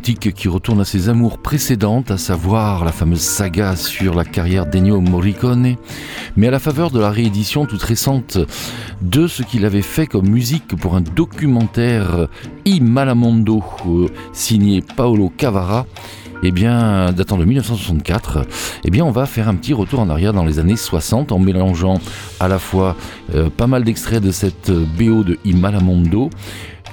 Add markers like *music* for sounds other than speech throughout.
Qui retourne à ses amours précédentes, à savoir la fameuse saga sur la carrière d'Ennio Morricone, mais à la faveur de la réédition toute récente de ce qu'il avait fait comme musique pour un documentaire I Malamondo euh, signé Paolo Cavara eh bien, datant de 1964, eh bien, on va faire un petit retour en arrière dans les années 60 en mélangeant à la fois euh, pas mal d'extraits de cette BO de Imalamondo,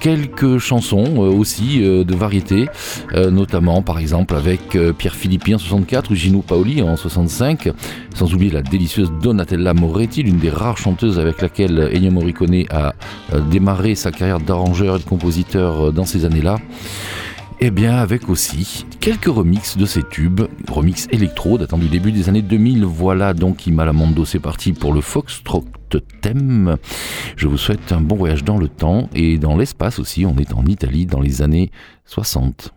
quelques chansons euh, aussi euh, de variété, notamment par exemple avec Pierre Philippi en 64 ou Gino Paoli en 65, sans oublier la délicieuse Donatella Moretti, l'une des rares chanteuses avec laquelle Ennio Morricone a démarré sa carrière d'arrangeur et de compositeur dans ces années-là. Et eh bien avec aussi quelques remixes de ces tubes, remix électro datant du début des années 2000. Voilà donc Imalamondo, c'est parti pour le Foxtrot thème. Je vous souhaite un bon voyage dans le temps et dans l'espace aussi. On est en Italie dans les années 60.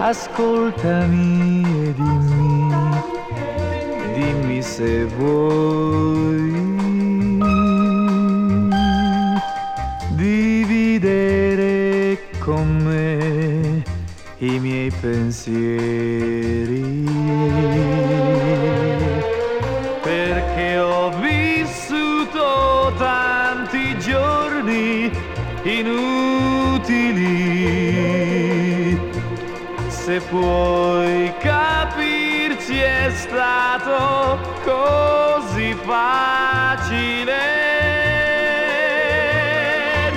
Ascoltami e dimmi, dimmi se vuoi dividere con me i miei pensieri. Puoi capirci è stato così facile.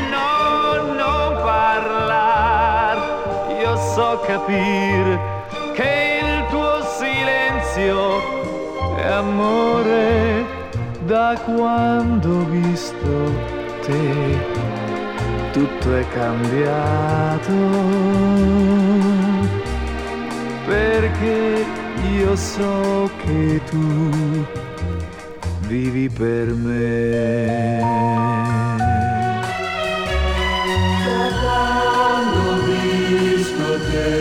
No, non parlar, io so capire che il tuo silenzio è amore da quando ho visto te. Tutto è cambiato perché io so che tu vivi per me. Da quando te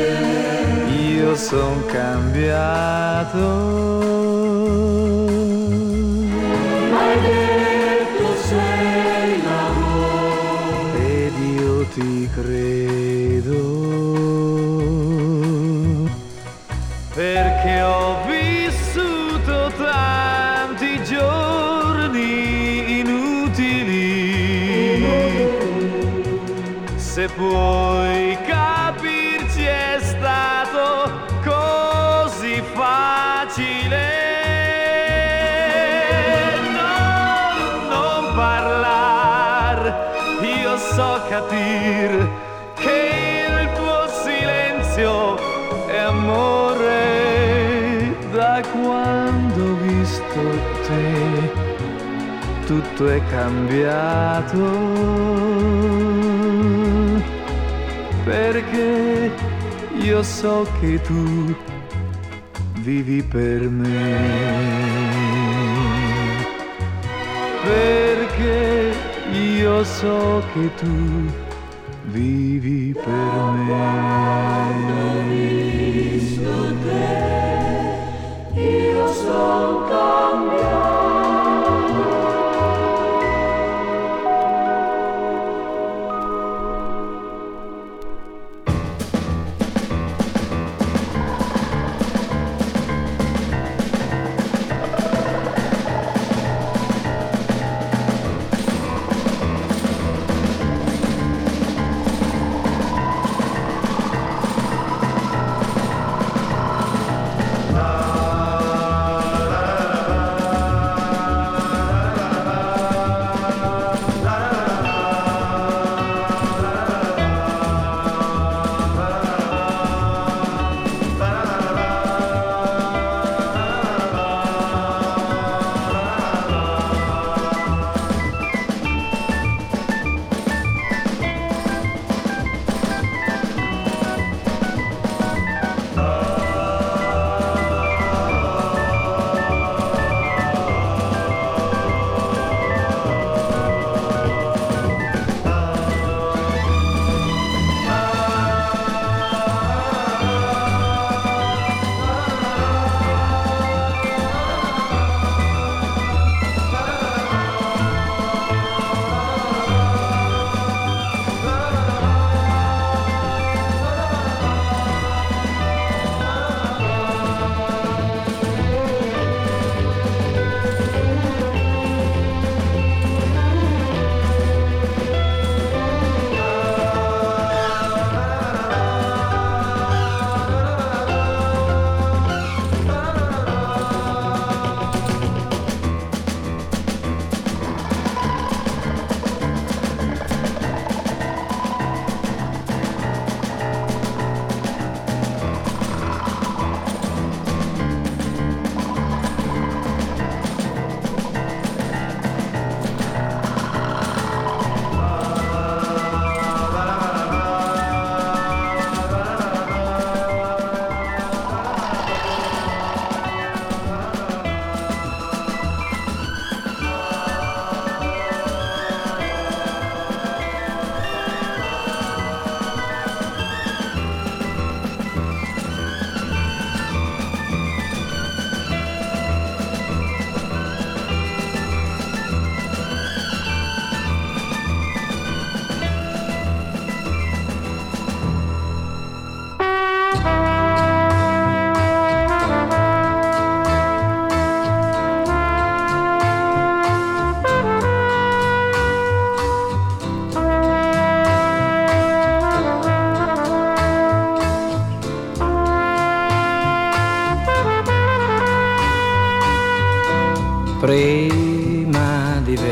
io son cambiato. Puoi capirci è stato così facile. No, non parlar, io so capire che il tuo silenzio è amore da quando ho visto te. Tutto è cambiato perché io so che tu vivi per me. Perché io so che tu vivi per me. Io sono cambiato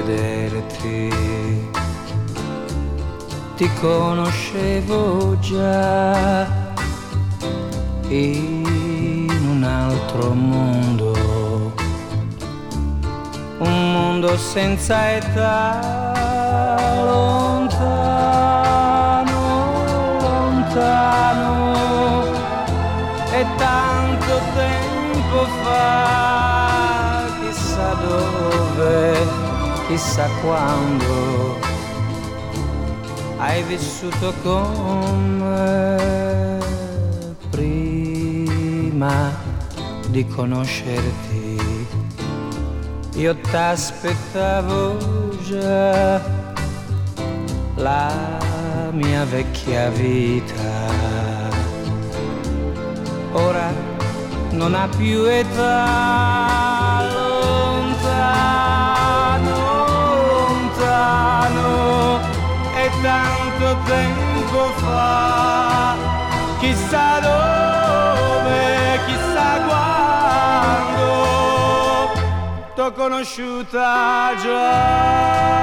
vederti ti conoscevo già in un altro mondo, un mondo senza età, lontano, lontano, e tanto tempo fa, chissà dove, chissà quando hai vissuto con me prima di conoscerti. Io t'aspettavo già la mia vecchia vita. Ora non ha più età tanto tempo fa, chissà dove, chissà quando, t'ho conosciuta già.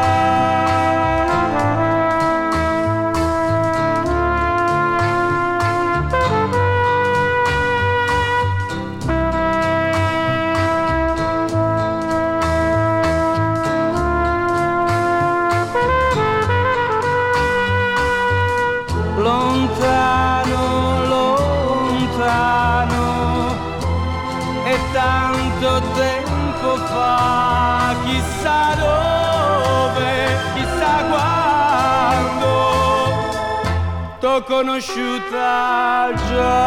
Conosciuta già.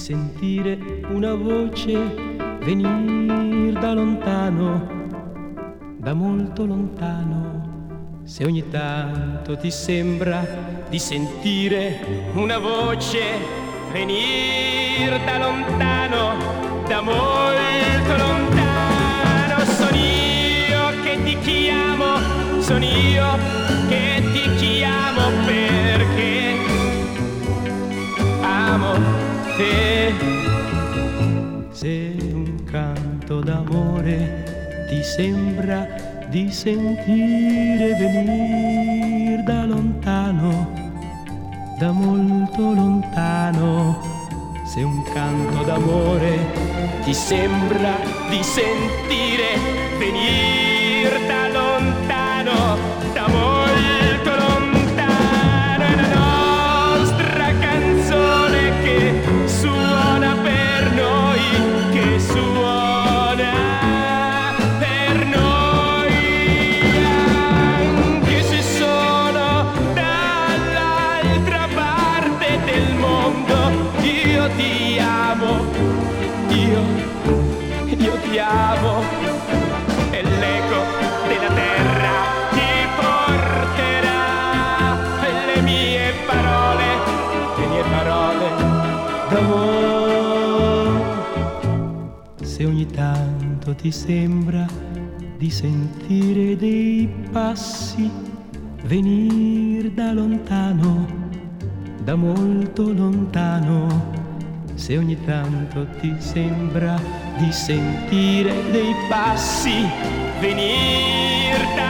Sentire una voce venire da lontano, da molto lontano, se ogni tanto ti sembra di sentire una voce venire da lontano, da molto lontano, canto d'amore ti sembra di sentire venire da lontano, da molto lontano, se un canto d'amore ti sembra di sentire venire tanto ti sembra di sentire dei passi venire da lontano, da molto lontano, se ogni tanto ti sembra di sentire dei passi venire da lontano,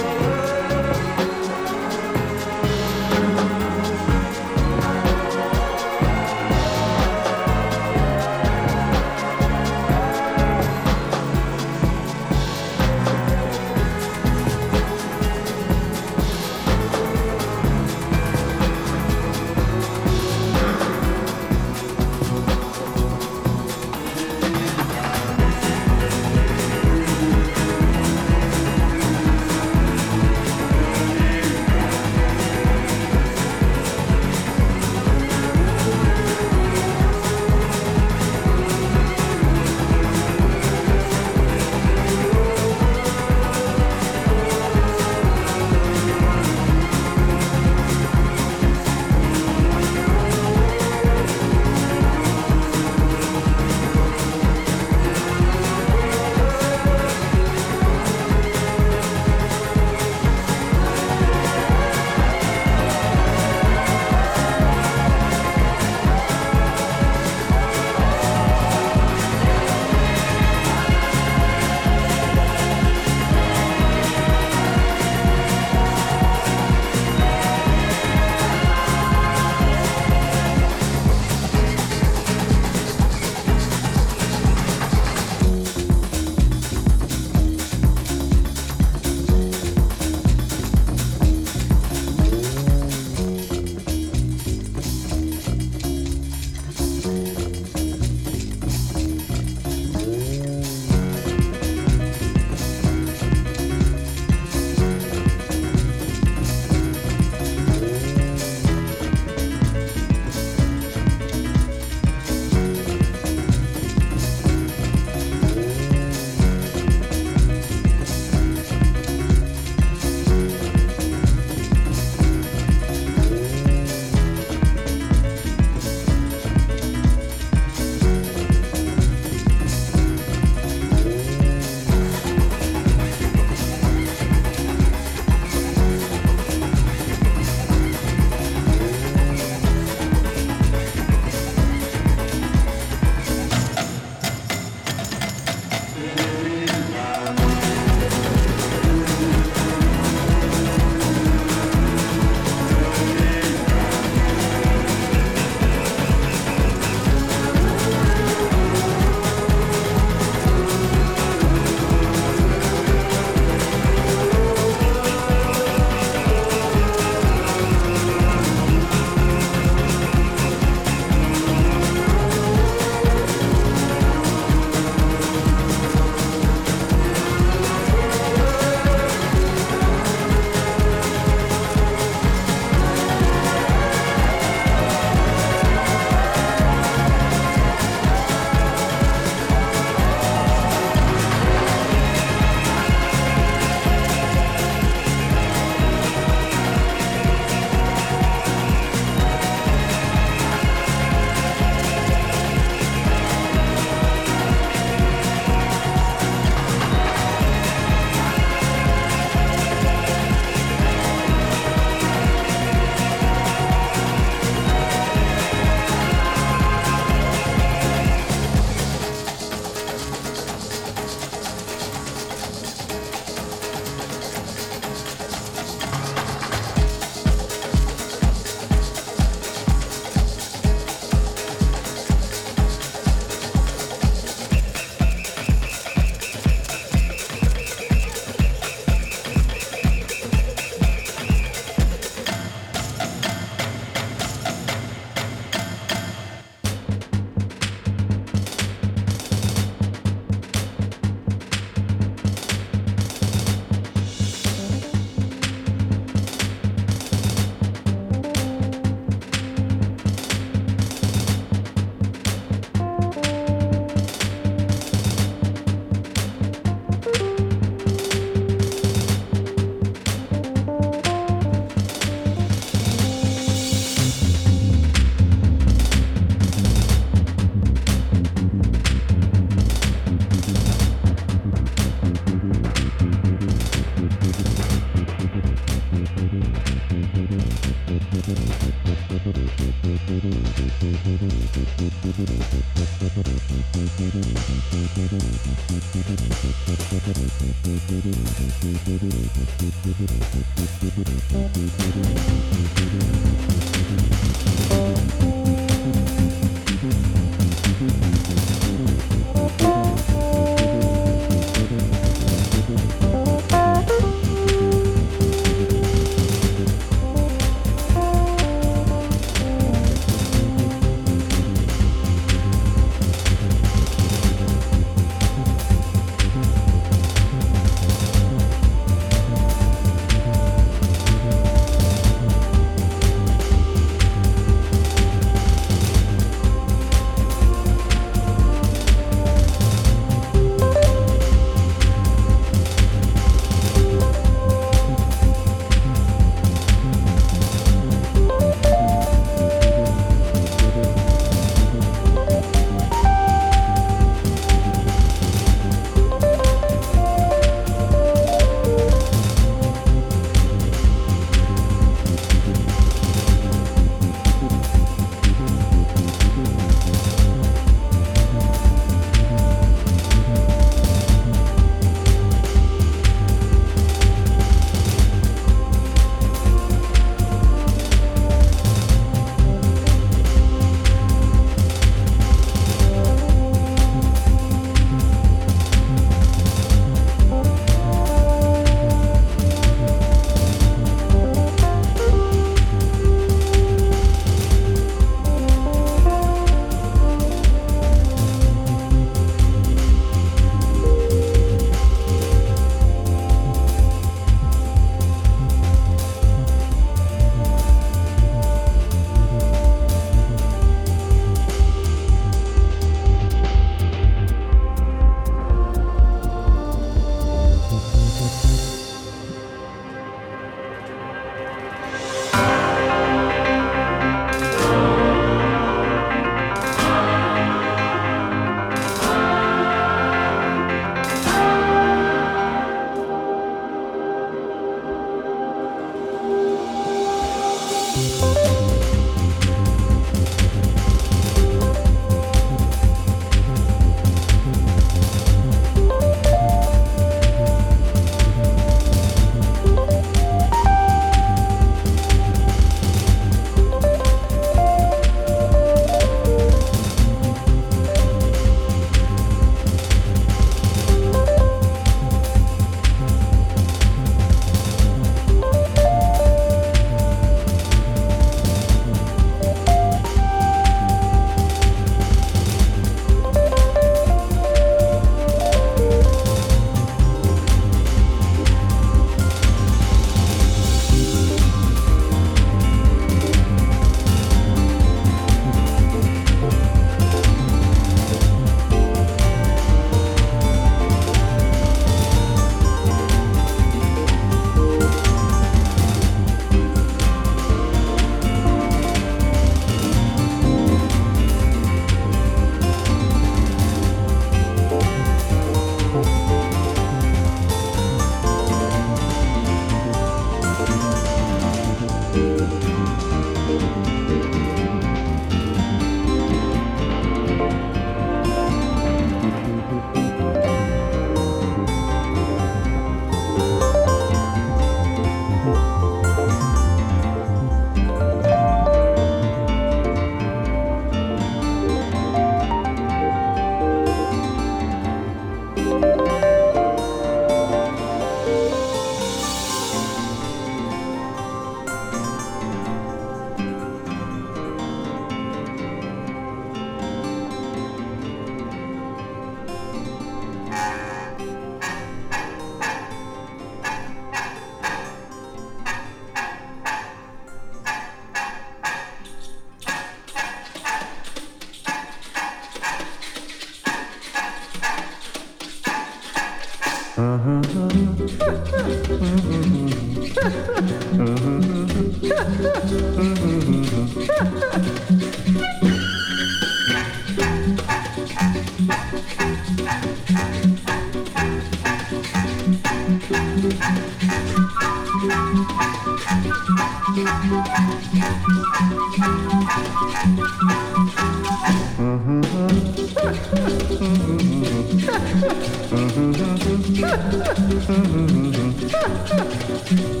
mm-hmm. *laughs*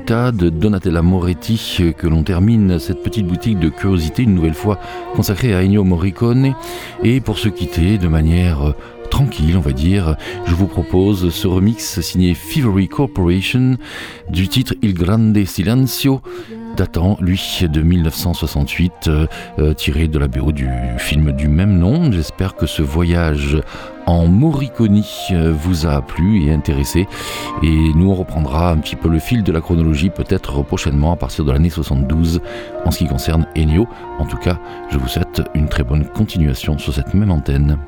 de Donatella Moretti que l'on termine cette petite boutique de curiosité une nouvelle fois consacrée à Ennio Morricone. Et pour se quitter de manière euh, tranquille, on va dire, je vous propose ce remix signé Fevery Corporation du titre Il Grande Silencio datant, lui, de 1968, euh, euh, tiré de la BO du film du même nom. J'espère que ce voyage en Morricone euh, vous a plu et intéressé. Et nous, on reprendra un petit peu le fil de la chronologie, peut-être prochainement, à partir de l'année 72, en ce qui concerne Ennio. En tout cas, je vous souhaite une très bonne continuation sur cette même antenne.